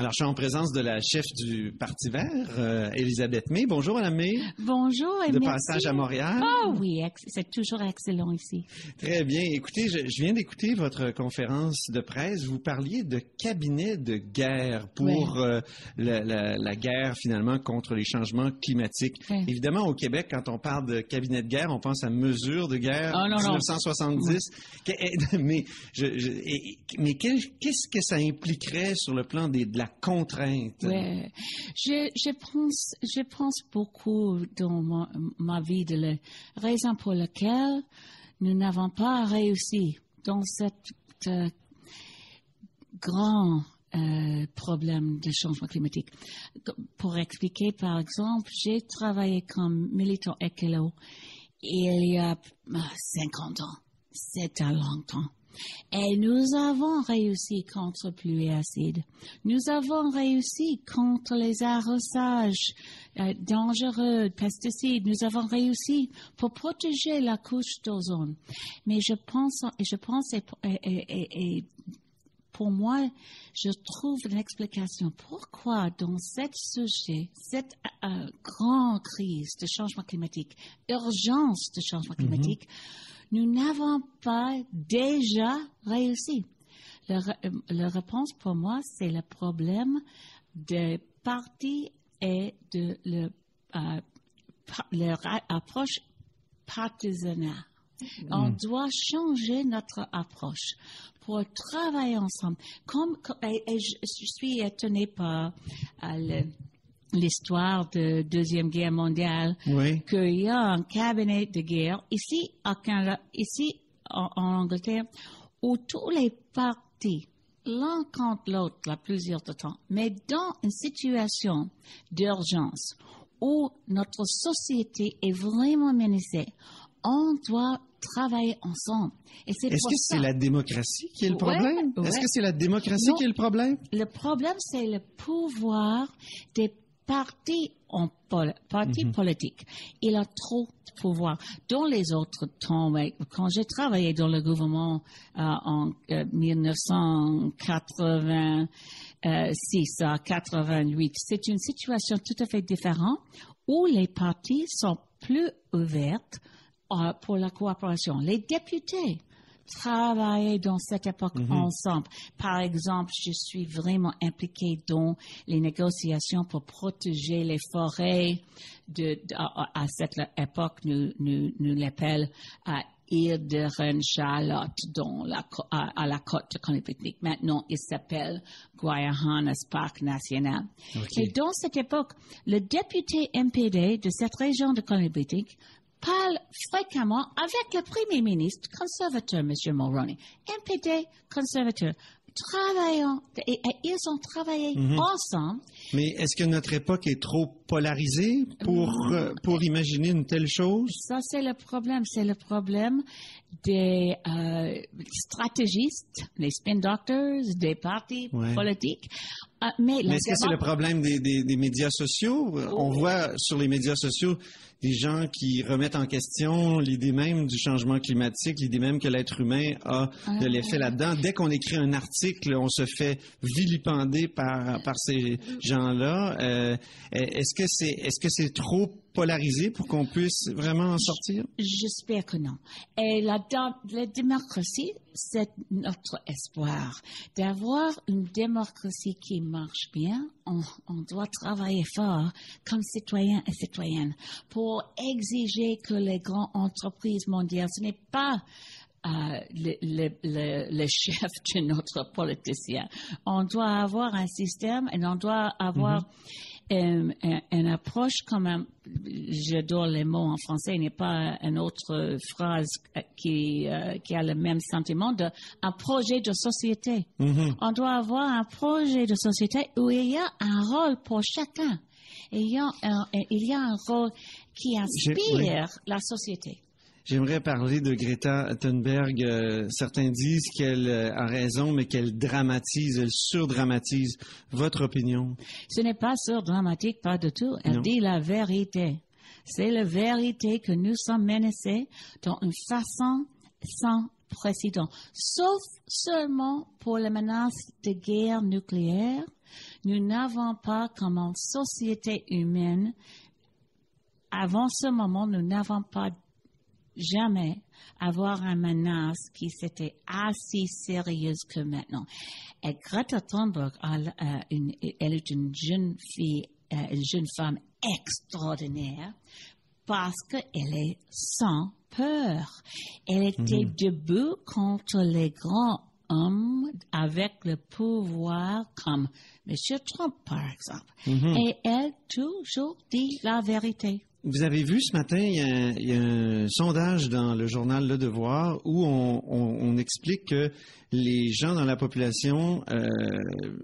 Alors, je suis en présence de la chef du Parti vert, euh, Elisabeth May. Bonjour, Madame May. Bonjour et De merci. passage à Montréal. Ah oui, c'est toujours excellent ici. Très bien. Écoutez, je, je viens d'écouter votre conférence de presse. Vous parliez de cabinet de guerre pour euh, la, la- la guerre, finalement, contre les changements climatiques. Évidemment, au Québec, quand on parle de cabinet de guerre, on pense à mesures de guerre Ah, non, non. 1970. Que- eh, mais je- je- mais qu'est-ce que ça impliquerait sur le plan des- de la contrainte? Je, pense, beaucoup dans ma, vie de la raison pour laquelle nous n'avons pas réussi dans cette euh, grand euh, problème de changement climatique. Pour expliquer, par exemple, j'ai travaillé comme militant écolo il y a ah, 50 ans. C'est à longtemps. Et nous avons réussi contre pluie acide. Nous avons réussi contre les arrosages euh, dangereux, pesticides. Nous avons réussi pour protéger la couche d'ozone. Mais je pense, et je pense, et, et- et- et pour moi, je trouve une explication pourquoi dans cette sujet, cette euh, grande crise de changement climatique, urgence de changement climatique, nous n'avons pas déjà réussi. La, euh, la réponse pour moi, c'est le problème des partis et de le, euh, leur a- approche partisanaire. On doit changer notre approche pour travailler ensemble. Comme, et, et je suis étonnée par euh, le- l'histoire de Deuxième Guerre mondiale Oui. qu'il y a un cabinet de guerre ici, à Canada, ici en, en Angleterre où tous les partis, l'un contre l'autre, la plusieurs de temps, mais dans une situation d'urgence où notre société est vraiment menacée, on doit travailler ensemble. Est-ce que c'est la démocratie qui est le Ouais, problème? Est-ce que c'est la démocratie Non. qui est le problème? Le problème, c'est le pouvoir des partis en pol- partis politiques. Il a trop de pouvoir. Dans les autres temps, quand j'ai travaillé dans le gouvernement euh, en euh, 1986 à 88, c'est une situation tout à fait différente où les partis sont plus ouverts euh, pour la coopération. Les députés travailler dans cette époque ensemble. Par exemple, je suis vraiment impliquée dans les négociations pour protéger les forêts. De, à, à cette époque, nous, nous, nous l'appelons à île de co- à, à la côte de Colombie-Britannique. Maintenant, il s'appelle Guayahanas Parc National. Et dans cette époque, le député MPD de cette région de Colombie-Britannique parle fréquemment avec le premier ministre conservateur, M. Mulroney. MPD conservateur. Travaillant, et, et ils ont travaillé ensemble. Mais est-ce que notre époque est trop polarisée pour, euh, pour imaginer une telle chose? Ça, c'est le problème. C'est le problème des euh, stratégistes, les spin doctors, des partis Ouais. politiques. Euh, mais est-ce que c'est le problème des, des- des médias sociaux? On voit sur les médias sociaux des gens qui remettent en question l'idée même du changement climatique, l'idée même que l'être humain a de Ah. l'effet là-dedans. Dès qu'on écrit un article, on se fait vilipender par, par ces gens-là. Euh, est-ce que c'est est-ce que c'est trop polarisé pour qu'on puisse vraiment en sortir? J'espère que non. Et la, la démocratie, c'est notre espoir. D'avoir une démocratie qui marche bien, on, doit travailler fort comme citoyens et citoyennes pour exiger que les grandes entreprises mondiales, ce n'est pas euh, le, chef de notre politicien. On doit avoir un système et on doit avoir un- une approche comme un, j'adore les mots en français, il n'y a pas une autre phrase qui, euh, qui a le même sentiment de un projet de société. On doit avoir un projet de société où il y a un rôle pour chacun. Il y a un, il y a un rôle qui inspire la société. J'aimerais parler de Greta Thunberg. Euh, certains disent qu'elle euh, a raison, mais qu'elle dramatise, elle surdramatise. Votre opinion? Ce n'est pas surdramatique, pas du tout. Elle Non. dit la vérité. C'est la vérité que nous sommes menacés dans une façon sans précédent. Sauf seulement pour la menace de guerre nucléaire. Nous n'avons pas, comme en société humaine, avant ce moment, nous n'avons pas jamais avoir une menace qui s'était assez sérieuse que maintenant. Et Greta Thunberg, elle, euh, une, elle est une jeune fille, euh, une jeune femme extraordinaire parce qu'elle est sans peur. Elle était debout contre les grands hommes avec le pouvoir comme M. Trump, par exemple. Et elle toujours dit la vérité. Vous avez vu ce matin, il y, a, il y a un sondage dans le journal Le Devoir où on, on- on explique que les gens dans la population euh,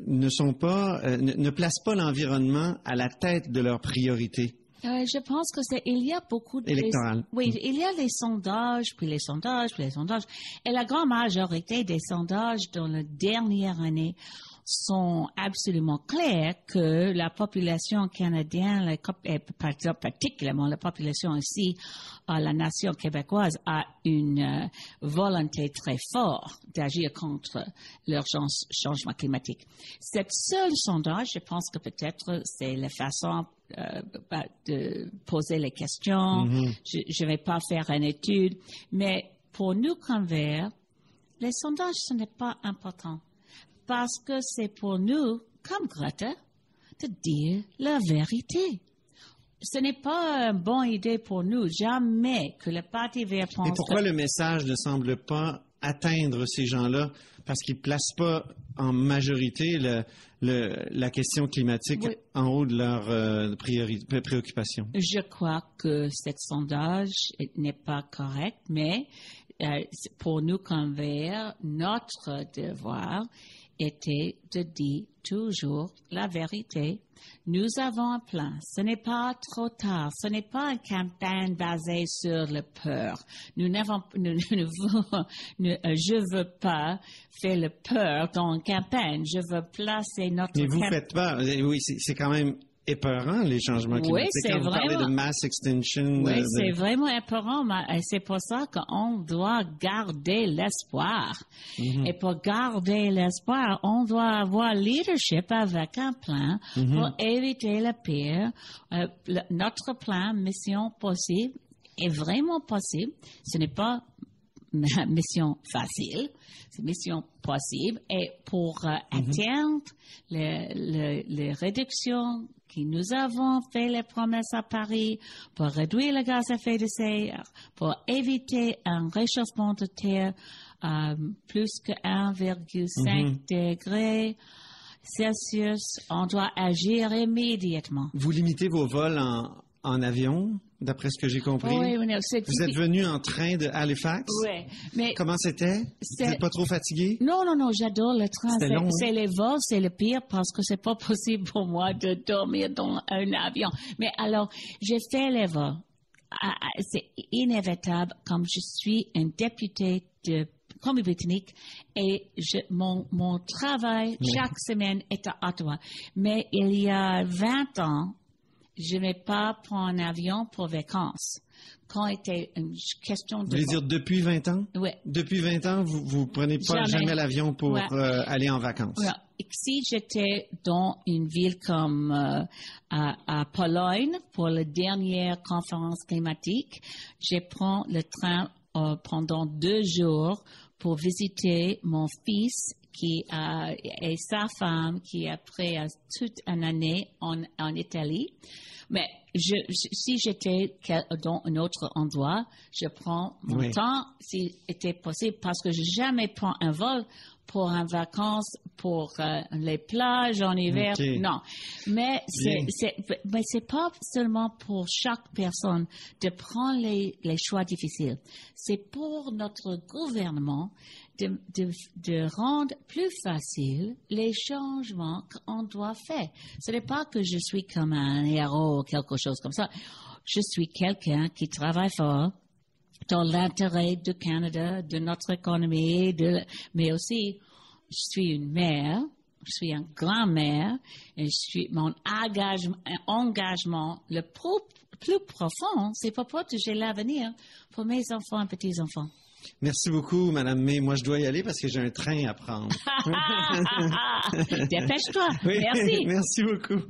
ne sont pas, euh, ne, ne placent pas l'environnement à la tête de leurs priorités. Euh, je pense que c'est il y a beaucoup de Électoral. oui il y a les sondages puis les sondages puis les sondages et la grande majorité des sondages dans la dernière année sont absolument clairs que la population canadienne, la exemple, particulièrement la population ici, euh, la nation québécoise, a une euh, volonté très forte d'agir contre l'urgence changement climatique. Cette seule sondage, je pense que peut-être c'est la façon euh, bah, de poser les questions. Je ne vais pas faire une étude, mais pour nous comme Verts, les sondages, ce n'est pas important parce que c'est pour nous, comme Greta, de dire la vérité. Ce n'est pas une bonne idée pour nous, jamais que le Parti vert pense Et pourquoi que- le message ne semble pas atteindre ces gens-là? Parce qu'ils ne placent pas en majorité le- le- la question climatique Oui. en haut de leur euh, priori- pré- préoccupation? Je crois que ce sondage n'est pas correct, mais euh, pour nous comme Verts, notre devoir était de dire toujours la vérité. Nous avons un plan. Ce n'est pas trop tard. Ce n'est pas une campagne basée sur la peur. Nous n'avons, nous, nous, ne euh, je veux pas faire le peur dans une campagne. Je veux placer notre Mais vous camp- faites pas. euh, Oui, c'est quand même épeurant, les changements Oui, climatiques. c'est Quand vous parlez vraiment- de mass extinction. Oui, de- c'est vraiment mais, euh, C'est pour ça qu'on doit garder l'espoir. Mhm. Et pour garder l'espoir, on doit avoir leadership avec un plan Mhm. pour éviter le pire. Euh, le- notre plan, mission possible, est vraiment possible. Ce n'est pas mission facile, c'est mission possible. Et pour euh, atteindre les, les- les réductions que nous avons fait les promesses à Paris, pour réduire le gaz à effet de serre, pour éviter un réchauffement de terre à plus que 1,5 degré Celsius, on doit agir immédiatement. Vous limitez vos vols en, en avion, d'après ce que j'ai compris. Oui, oui, Vous êtes venu en train de Halifax? Oui, mais Comment c'était? Vous n'êtes pas trop fatigué? Non, non, non, j'adore le train. C'était C'est- long, hein? C'est les vols, c'est le pire parce que c'est pas possible pour moi de dormir dans un avion. Mais alors, j'ai fait les vols. Ah, ah, C'est inévitable comme je suis un député de Colombie-Britannique et je, mon, mon travail chaque semaine est à Ottawa. Mais il y a 20 ans, je n'ai pas pris un avion pour vacances. Quand était une question Vous de... voulez dire depuis 20 ans? Ouais. Depuis 20 ans, vous vous prenez pas Jamais. jamais, l'avion pour Ouais. euh, aller en vacances? Et Si j'étais dans une ville comme euh, à, à Pologne pour la dernière conférence climatique, je prends le train euh, pendant deux jours pour visiter mon fils qui a, et sa femme qui a pris toute une année en, en Italie. Mais je, je- si j'étais dans un autre endroit, je prends mon Oui. temps si c'était possible parce que je jamais prends un vol pour un vacances pour euh, les plages en hiver. Non, mais c'est mais c'est pas seulement pour chaque personne de prendre les, les choix difficiles. C'est pour notre gouvernement de, de, de rendre plus facile les changements qu'on doit faire. Ce n'est pas que je suis comme un héros ou quelque chose comme ça. Je suis quelqu'un qui travaille fort dans l'intérêt du Canada, de notre économie, de, mais aussi, je suis une mère, je suis un grand-mère, et je suis, mon engagement, engagement le plus profond, c'est pour protéger l'avenir pour mes enfants et petits-enfants. Merci beaucoup, Madame May. Moi, je dois y aller parce que j'ai un train à prendre. Dépêche-toi. Oui, Merci. Merci beaucoup.